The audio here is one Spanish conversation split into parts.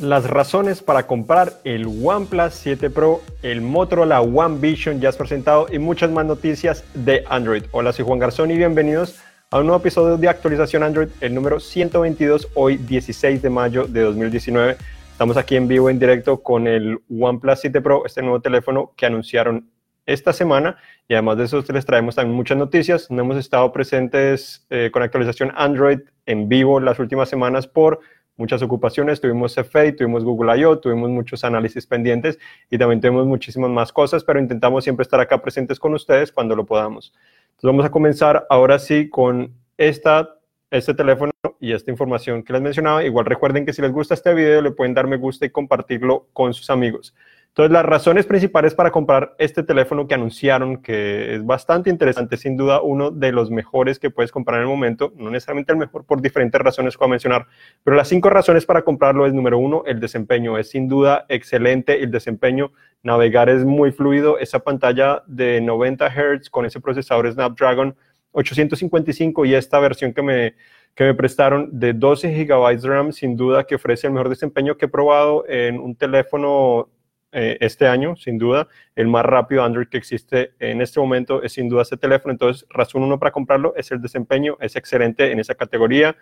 Las razones para comprar el OnePlus 7 Pro, el Motorola One Vision ya has presentado y muchas más noticias de Android. Hola, soy Juan Garzón y bienvenidos a un nuevo episodio de actualización Android, el número 122, hoy 16 de mayo de 2019. Estamos aquí en vivo, en directo con el OnePlus 7 Pro, este nuevo teléfono que anunciaron esta semana y además de eso les traemos también muchas noticias. No hemos estado presentes eh, con actualización Android en vivo las últimas semanas por muchas ocupaciones, tuvimos CFA, tuvimos Google I.O., tuvimos muchos análisis pendientes y también tuvimos muchísimas más cosas, pero intentamos siempre estar acá presentes con ustedes cuando lo podamos. Entonces vamos a comenzar ahora sí con esta, este teléfono y esta información que les mencionaba. Igual recuerden que si les gusta este video le pueden dar me gusta y compartirlo con sus amigos. Entonces, las razones principales para comprar este teléfono que anunciaron, que es bastante interesante, sin duda uno de los mejores que puedes comprar en el momento, no necesariamente el mejor por diferentes razones que voy a mencionar, pero las cinco razones para comprarlo es, número uno, el desempeño. Es sin duda excelente el desempeño, navegar es muy fluido, esa pantalla de 90 Hz con ese procesador Snapdragon 855 y esta versión que me, que me prestaron de 12 GB RAM, sin duda que ofrece el mejor desempeño que he probado en un teléfono eh, este año, sin duda. El más rápido Android que existe en este momento es sin duda este teléfono. Entonces, razón uno para comprarlo es el desempeño, es excelente en esa categoría.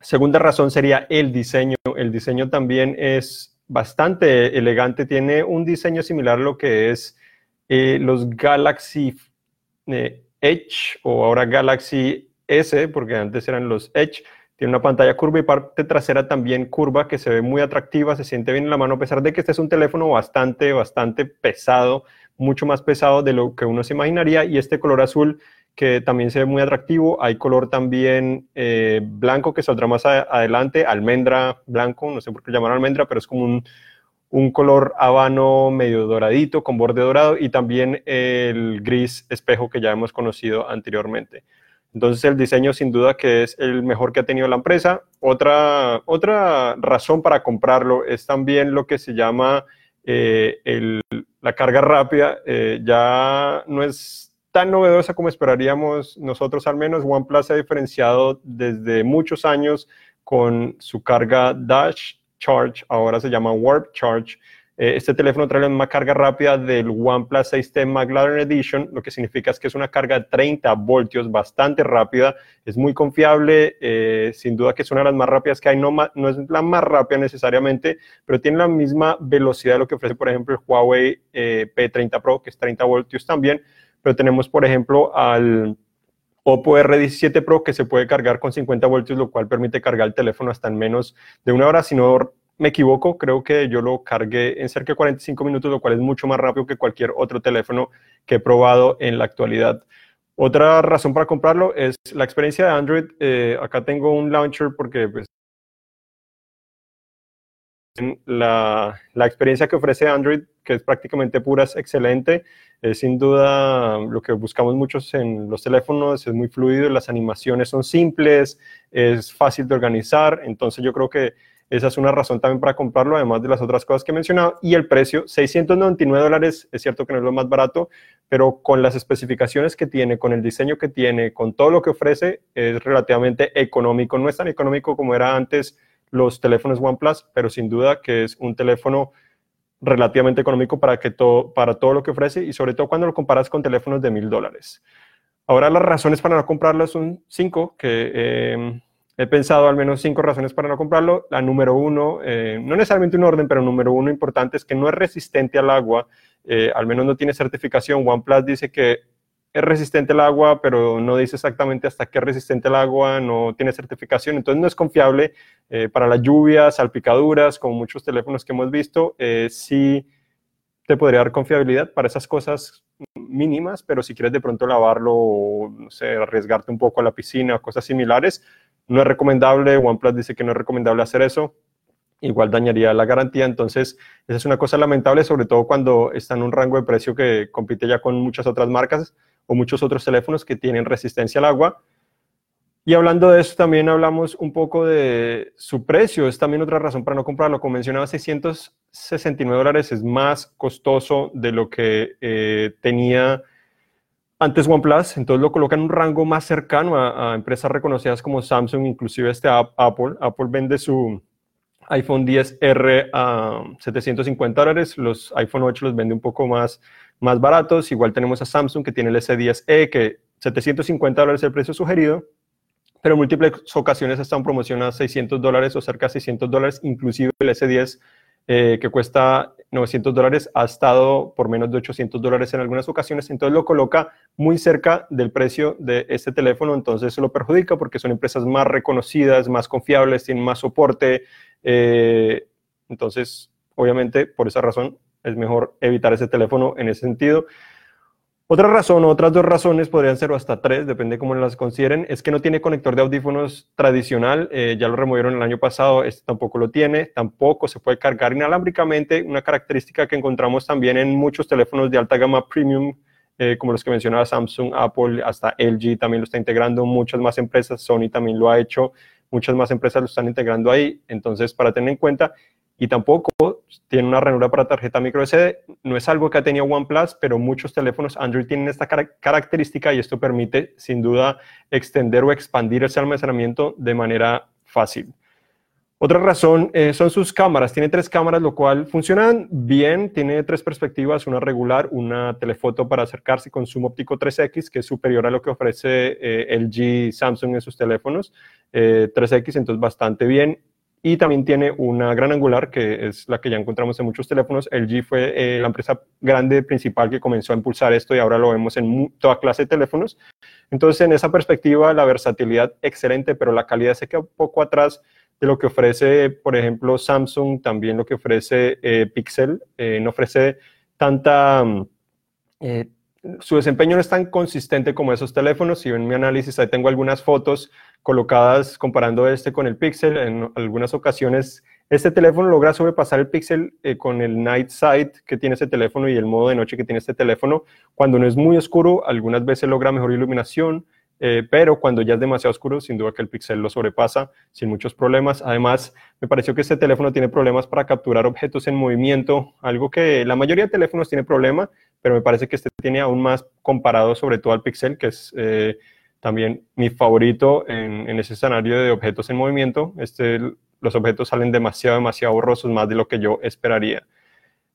Segunda razón sería el diseño. El diseño también es bastante elegante. Tiene un diseño similar a lo que es eh, los Galaxy eh, Edge o ahora Galaxy S, porque antes eran los Edge tiene una pantalla curva y parte trasera también curva que se ve muy atractiva, se siente bien en la mano, a pesar de que este es un teléfono bastante, bastante pesado, mucho más pesado de lo que uno se imaginaría. Y este color azul que también se ve muy atractivo. Hay color también eh, blanco que saldrá más adelante, almendra blanco, no sé por qué llamar almendra, pero es como un, un color habano medio doradito con borde dorado y también el gris espejo que ya hemos conocido anteriormente. Entonces el diseño sin duda que es el mejor que ha tenido la empresa. Otra, otra razón para comprarlo es también lo que se llama eh, la carga rápida. Eh, ya no es tan novedosa como esperaríamos nosotros al menos. OnePlus se ha diferenciado desde muchos años con su carga Dash Charge, ahora se llama Warp Charge, este teléfono trae misma carga rápida del OnePlus 6T McLaren Edition, lo que significa es que es una carga de 30 voltios, bastante rápida, es muy confiable, eh, sin duda que es una de las más rápidas que hay, no, no es la más rápida necesariamente, pero tiene la misma velocidad de lo que ofrece, por ejemplo, el Huawei eh, P30 Pro, que es 30 voltios también, pero tenemos, por ejemplo, al... Oppo R17 Pro que se puede cargar con 50 voltios, lo cual permite cargar el teléfono hasta en menos de una hora, si no me equivoco, creo que yo lo cargué en cerca de 45 minutos, lo cual es mucho más rápido que cualquier otro teléfono que he probado en la actualidad. Otra razón para comprarlo es la experiencia de Android. Eh, acá tengo un launcher porque pues, la, la, experiencia que ofrece Android, que es prácticamente pura, es excelente. Es sin duda lo que buscamos muchos en los teléfonos, es muy fluido, las animaciones son simples, es fácil de organizar. Entonces yo creo que esa es una razón también para comprarlo, además de las otras cosas que he mencionado. Y el precio, 699 dólares, es cierto que no es lo más barato, pero con las especificaciones que tiene, con el diseño que tiene, con todo lo que ofrece, es relativamente económico. No es tan económico como era antes los teléfonos OnePlus, pero sin duda que es un teléfono relativamente económico para, que todo, para todo lo que ofrece y sobre todo cuando lo comparas con teléfonos de mil dólares. Ahora las razones para no comprarlo son cinco, que... Eh, He pensado al menos cinco razones para no comprarlo. La número uno, eh, no necesariamente un orden, pero número uno importante es que no es resistente al agua, eh, al menos no tiene certificación. OnePlus dice que es resistente al agua, pero no dice exactamente hasta qué es resistente al agua, no tiene certificación, entonces no es confiable eh, para las lluvias, salpicaduras, como muchos teléfonos que hemos visto. sí te podría dar confiabilidad para esas cosas mínimas, pero si quieres de pronto lavarlo, no sé, arriesgarte un poco a la piscina o cosas similares, no es recomendable, OnePlus dice que no es recomendable hacer eso, igual dañaría la garantía, entonces esa es una cosa lamentable, sobre todo cuando está en un rango de precio que compite ya con muchas otras marcas o muchos otros teléfonos que tienen resistencia al agua. Y hablando de eso, también hablamos un poco de su precio, es también otra razón para no comprarlo. Como mencionaba, 669 dólares es más costoso de lo que eh, tenía antes OnePlus, entonces lo coloca en un rango más cercano a, empresas reconocidas como Samsung, inclusive este Apple. Apple vende su, iPhone 10R a 750 dólares. Los iPhone 8 los vende un poco más, más baratos. Igual tenemos a Samsung que tiene el S10e, que 750 dólares es el precio sugerido, pero en múltiples ocasiones está en promoción a 600 dólares o cerca de 600 dólares, inclusive el S10 eh, que cuesta 900 dólares, ha estado por menos de 800 dólares en algunas ocasiones, entonces lo coloca muy cerca del precio de este teléfono, entonces eso lo perjudica porque son empresas más reconocidas, más confiables, tienen más soporte, eh, entonces obviamente por esa razón es mejor evitar ese teléfono en ese sentido. Otra razón, otras dos razones podrían ser hasta tres, depende cómo las consideren, es que no tiene conector de audífonos tradicional, eh, ya lo removieron el año pasado, este tampoco lo tiene, tampoco se puede cargar inalámbricamente, una característica que encontramos también en muchos teléfonos de alta gama premium, eh, como los que mencionaba Samsung, Apple, hasta LG también lo está integrando, muchas más empresas, Sony también lo ha hecho, muchas más empresas lo están integrando ahí, entonces para tener en cuenta, y tampoco tiene una ranura para tarjeta micro SD. No es algo que ha tenido OnePlus, pero muchos teléfonos Android tienen esta característica y esto permite sin duda extender o expandir ese almacenamiento de manera fácil. Otra razón eh, son sus cámaras. Tiene tres cámaras, lo cual funcionan bien. Tiene tres perspectivas, una regular, una telefoto para acercarse con zoom óptico 3X, que es superior a lo que ofrece eh, LG Samsung en sus teléfonos. 3X, eh, entonces bastante bien y también tiene una gran angular, que es la que ya encontramos en muchos teléfonos. LG fue eh, la empresa grande principal que comenzó a impulsar esto y ahora lo vemos en toda clase de teléfonos. Entonces, en esa perspectiva, la versatilidad excelente, pero la calidad se queda un poco atrás de lo que ofrece, por ejemplo, Samsung, también lo que ofrece eh, Pixel. Eh, no ofrece tanta... su desempeño no es tan consistente como esos teléfonos. Si ven mi análisis, ahí tengo algunas fotos colocadas comparando este con el Pixel. En algunas ocasiones este teléfono logra sobrepasar el Pixel eh, con el Night Sight que tiene este teléfono y el modo de noche que tiene este teléfono. Cuando no es muy oscuro, algunas veces logra mejor iluminación, eh, pero cuando ya es demasiado oscuro, sin duda que el Pixel lo sobrepasa sin muchos problemas. Además, me pareció que este teléfono tiene problemas para capturar objetos en movimiento, algo que la mayoría de teléfonos tiene problema, pero me parece que este tiene aún más comparado sobre todo al Pixel, que es... Eh, también mi favorito en, ese escenario de objetos en movimiento. Este, los objetos salen demasiado, demasiado borrosos, más de lo que yo esperaría.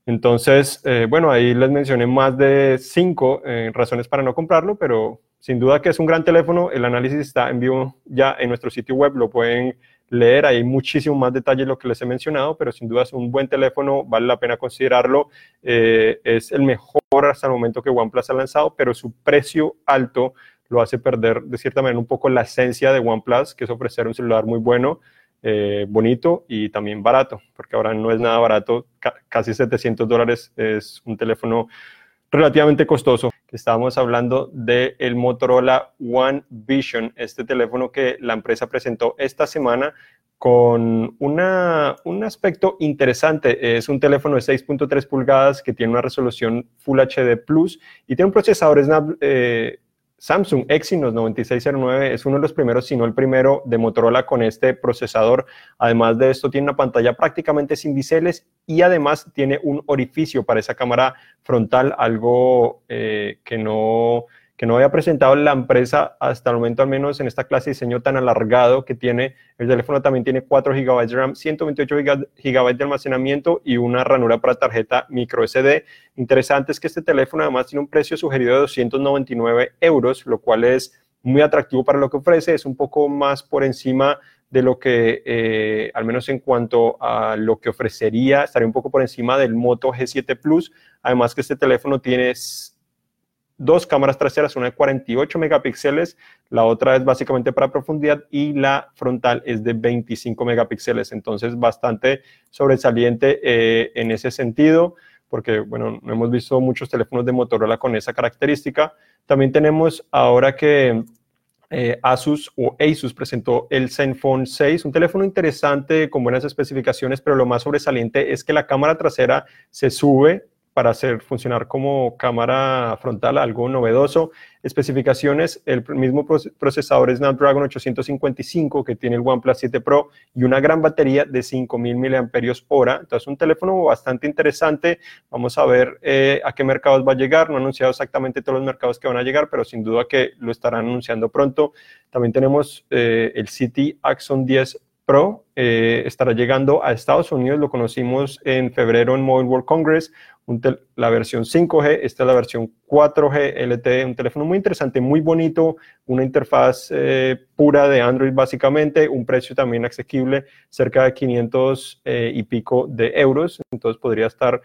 Entonces, eh, bueno, ahí les mencioné más de cinco eh, razones para no comprarlo, pero sin duda que es un gran teléfono. El análisis está en vivo ya en nuestro sitio web, lo pueden leer. Hay muchísimo más detalle de lo que les he mencionado, pero sin duda es un buen teléfono, vale la pena considerarlo. Eh, es el mejor hasta el momento que OnePlus ha lanzado, pero su precio alto lo hace perder de cierta manera un poco la esencia de OnePlus, que es ofrecer un celular muy bueno, eh, bonito y también barato, porque ahora no es nada barato, casi 700 dólares es un teléfono relativamente costoso. Estábamos hablando del Motorola One Vision, este teléfono que la empresa presentó esta semana con una, un aspecto interesante. Es un teléfono de 6.3 pulgadas que tiene una resolución Full HD Plus y tiene un procesador Snap, eh, Samsung Exynos 9609 es uno de los primeros, si no el primero, de Motorola con este procesador. Además de esto, tiene una pantalla prácticamente sin biseles y además tiene un orificio para esa cámara frontal, algo eh, que no que no había presentado la empresa hasta el momento, al menos en esta clase de diseño tan alargado que tiene. El teléfono también tiene 4 GB de RAM, 128 GB de almacenamiento y una ranura para tarjeta micro SD. Interesante es que este teléfono además tiene un precio sugerido de 299 euros, lo cual es muy atractivo para lo que ofrece. Es un poco más por encima de lo que, eh, al menos en cuanto a lo que ofrecería, estaría un poco por encima del Moto G7 Plus. Además que este teléfono tiene dos cámaras traseras, una de 48 megapíxeles, la otra es básicamente para profundidad y la frontal es de 25 megapíxeles, entonces bastante sobresaliente eh, en ese sentido, porque bueno, no hemos visto muchos teléfonos de Motorola con esa característica. También tenemos ahora que eh, Asus o Asus presentó el Zenfone 6, un teléfono interesante con buenas especificaciones, pero lo más sobresaliente es que la cámara trasera se sube para hacer funcionar como cámara frontal, algo novedoso. Especificaciones, el mismo procesador Snapdragon 855 que tiene el OnePlus 7 Pro y una gran batería de 5000 mAh. Entonces, un teléfono bastante interesante. Vamos a ver eh, a qué mercados va a llegar. No ha anunciado exactamente todos los mercados que van a llegar, pero sin duda que lo estarán anunciando pronto. También tenemos eh, el City Axon 10 Pro eh, estará llegando a Estados Unidos. Lo conocimos en febrero en Mobile World Congress, la versión 5G. Esta es la versión 4G LTE, un teléfono muy interesante, muy bonito, una interfaz eh, pura de Android básicamente, un precio también asequible, cerca de 500 eh, y pico de euros. Entonces podría estar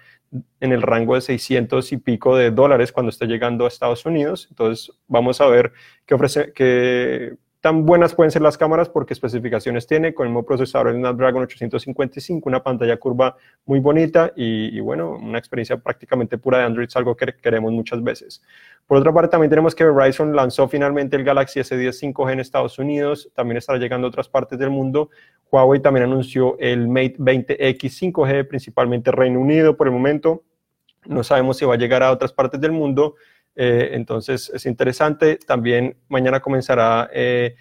en el rango de 600 y pico de dólares cuando esté llegando a Estados Unidos. Entonces vamos a ver qué ofrece, qué tan buenas pueden ser las cámaras porque especificaciones tiene con el nuevo procesador el Snapdragon 855, una pantalla curva muy bonita y, bueno, una experiencia prácticamente pura de Android, es algo que queremos muchas veces. Por otra parte, también tenemos que Verizon lanzó finalmente el Galaxy S10 5G en Estados Unidos, también estará llegando a otras partes del mundo. Huawei también anunció el Mate 20X 5G, principalmente Reino Unido por el momento. No sabemos si va a llegar a otras partes del mundo. Eh, entonces es interesante. También mañana comenzará eh,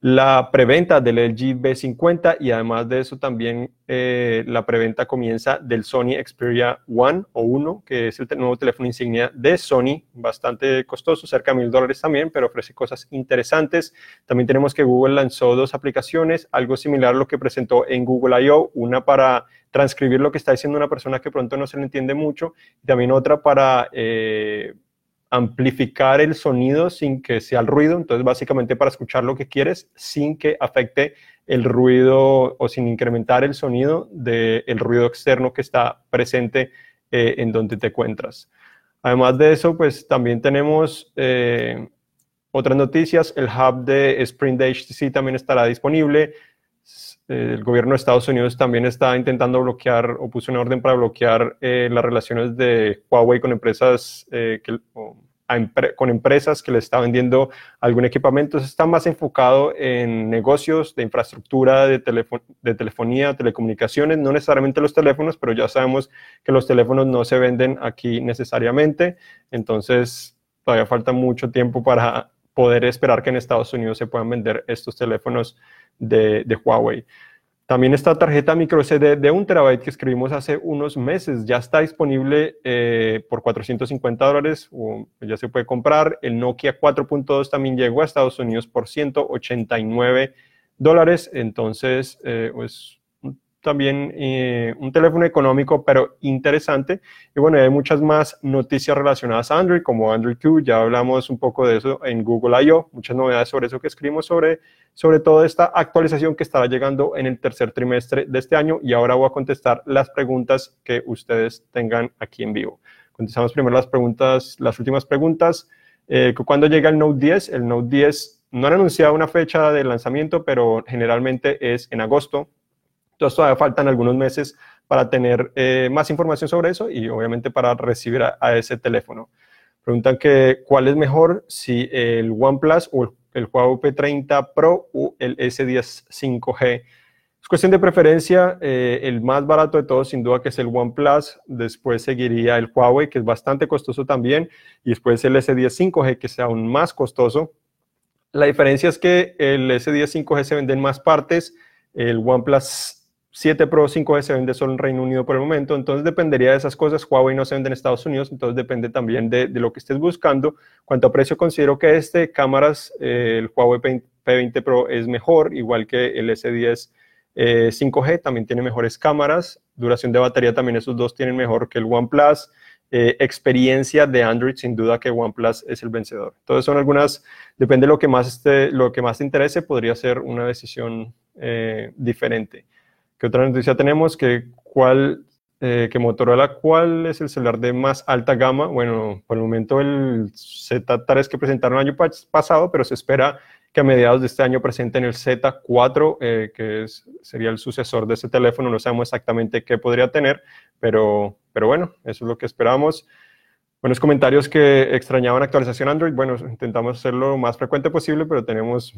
la preventa del LG B50 y además de eso también eh, la preventa comienza del Sony Xperia One o 1, que es el nuevo teléfono insignia de Sony, bastante costoso, cerca de mil dólares también, pero ofrece cosas interesantes. También tenemos que Google lanzó dos aplicaciones, algo similar a lo que presentó en Google I.O., una para transcribir lo que está diciendo una persona que pronto no se le entiende mucho, y también otra para amplificar el sonido sin que sea el ruido, entonces básicamente para escuchar lo que quieres sin que afecte el ruido o sin incrementar el sonido del ruido externo que está presente eh, en donde te encuentras. Además de eso, pues también tenemos eh, otras noticias, el hub de Sprint de HTC también estará disponible, el gobierno de Estados Unidos también está intentando bloquear o puso una orden para bloquear eh, las relaciones de Huawei con empresas que, con empresas que le está vendiendo algún equipamiento. Está más enfocado en negocios de infraestructura de, de telefonía, telecomunicaciones, no necesariamente los teléfonos, pero ya sabemos que los teléfonos no se venden aquí necesariamente. Entonces, todavía falta mucho tiempo para poder esperar que en Estados Unidos se puedan vender estos teléfonos de, Huawei. También esta tarjeta micro SD de un terabyte que escribimos hace unos meses ya está disponible eh, por 450 dólares, ya se puede comprar. El Nokia 4.2 también llegó a Estados Unidos por 189 dólares. Entonces, eh, pues también eh, un teléfono económico, pero interesante. Y bueno, hay muchas más noticias relacionadas a Android, como Android Q, ya hablamos un poco de eso en Google I.O., muchas novedades sobre eso que escribimos sobre, sobre todo esta actualización que estará llegando en el tercer trimestre de este año. Y ahora voy a contestar las preguntas que ustedes tengan aquí en vivo. Contestamos primero las preguntas, las últimas preguntas. Eh, ¿Cuándo llega el Note 10? El Note 10 no han anunciado una fecha de lanzamiento, pero generalmente es en agosto entonces todavía faltan algunos meses para tener eh, más información sobre eso y obviamente para recibir a, ese teléfono. Preguntan que cuál es mejor, si el OnePlus o el, Huawei P30 Pro o el S10 5G. Es cuestión de preferencia, eh, el más barato de todos sin duda que es el OnePlus, después seguiría el Huawei que es bastante costoso también y después el S10 5G que es aún más costoso. La diferencia es que el S10 5G se vende en más partes, el OnePlus 7 Pro 5G se vende solo en Reino Unido por el momento, entonces dependería de esas cosas. Huawei no se vende en Estados Unidos, entonces depende también de, lo que estés buscando. Cuanto a precio, considero que este, cámaras, eh, el Huawei P20 Pro es mejor, igual que el S10 5G, eh, también tiene mejores cámaras. Duración de batería también esos dos tienen mejor que el OnePlus. Eh, experiencia de Android, sin duda que OnePlus es el vencedor. Entonces son algunas, depende de lo que más, esté, lo que más te interese, podría ser una decisión diferente. ¿Qué otra noticia tenemos? Que, ¿cuál, eh, que Motorola, ¿cuál es el celular de más alta gama? Bueno, por el momento el Z3 que presentaron el año pasado, pero se espera que a mediados de este año presenten el Z4, eh, que sería el sucesor de ese teléfono. No sabemos exactamente qué podría tener, pero, pero bueno, eso es lo que esperamos. Buenos comentarios que extrañaban actualización Android. Bueno, intentamos hacerlo lo más frecuente posible, pero tenemos,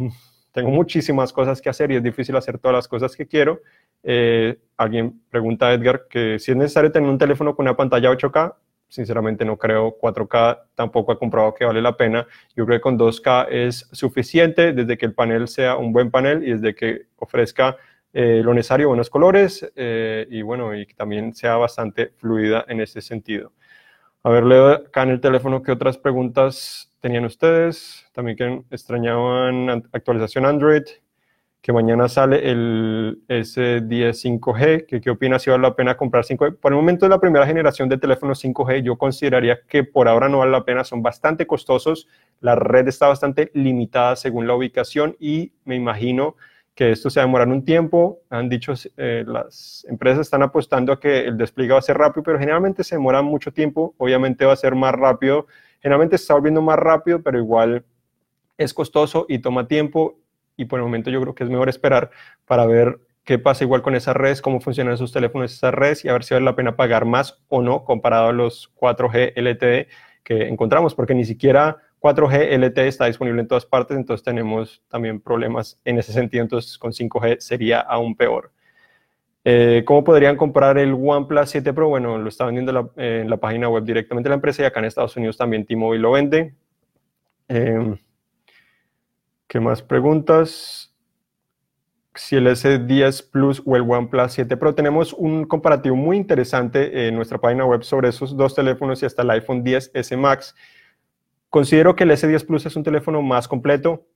tengo muchísimas cosas que hacer y es difícil hacer todas las cosas que quiero. Eh, alguien pregunta a Edgar que si es necesario tener un teléfono con una pantalla 8K. Sinceramente no creo 4K, tampoco ha comprobado que vale la pena. Yo creo que con 2K es suficiente desde que el panel sea un buen panel y desde que ofrezca eh, lo necesario, buenos colores eh, y bueno, y que también sea bastante fluida en ese sentido. A ver, leo acá en el teléfono qué otras preguntas tenían ustedes. También que extrañaban actualización Android que mañana sale el S10 5G, que qué opina si vale la pena comprar 5G. Por el momento es la primera generación de teléfonos 5G, yo consideraría que por ahora no vale la pena, son bastante costosos, la red está bastante limitada según la ubicación y me imagino que esto se va a demorar un tiempo. Han dicho, eh, las empresas están apostando a que el despliegue va a ser rápido, pero generalmente se demora mucho tiempo, obviamente va a ser más rápido, generalmente se está volviendo más rápido, pero igual es costoso y toma tiempo y por el momento yo creo que es mejor esperar para ver qué pasa igual con esas redes, cómo funcionan esos teléfonos, esas redes y a ver si vale la pena pagar más o no comparado a los 4G LTE que encontramos, porque ni siquiera 4G LTE está disponible en todas partes, entonces tenemos también problemas en ese sentido, entonces con 5G sería aún peor. Eh, ¿Cómo podrían comprar el OnePlus 7 Pro? Bueno, lo está vendiendo en la página web directamente la empresa y acá en Estados Unidos también T-Mobile lo vende. Eh, ¿Qué más preguntas? Si el S10 Plus o el OnePlus 7 Pro, tenemos un comparativo muy interesante en nuestra página web sobre esos dos teléfonos y hasta el iPhone 10S Max. Considero que el S10 Plus es un teléfono más completo,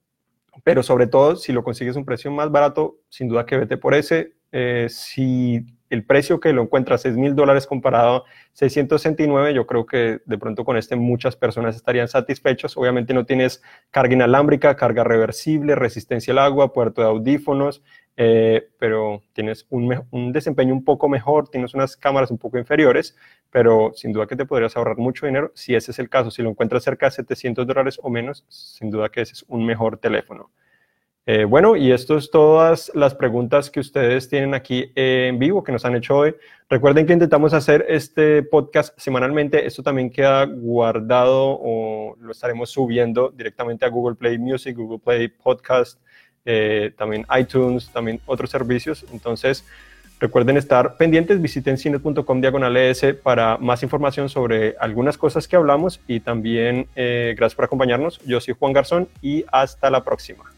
pero sobre todo si lo consigues a un precio más barato, sin duda que vete por ese. Eh, si el precio que lo encuentra 6 mil dólares comparado a 669, yo creo que de pronto con este muchas personas estarían satisfechos. Obviamente no tienes carga inalámbrica, carga reversible, resistencia al agua, puerto de audífonos, eh, pero tienes un, un, desempeño un poco mejor, tienes unas cámaras un poco inferiores, pero sin duda que te podrías ahorrar mucho dinero si ese es el caso. Si lo encuentras cerca de 700 dólares o menos, sin duda que ese es un mejor teléfono. Eh, bueno, y esto es todas las preguntas que ustedes tienen aquí en vivo que nos han hecho hoy. Recuerden que intentamos hacer este podcast semanalmente. Esto también queda guardado o lo estaremos subiendo directamente a Google Play Music, Google Play Podcast, eh, también iTunes, también otros servicios. Entonces, recuerden estar pendientes. Visiten cine.com diagonal ES para más información sobre algunas cosas que hablamos y también eh, gracias por acompañarnos. Yo soy Juan Garzón y hasta la próxima.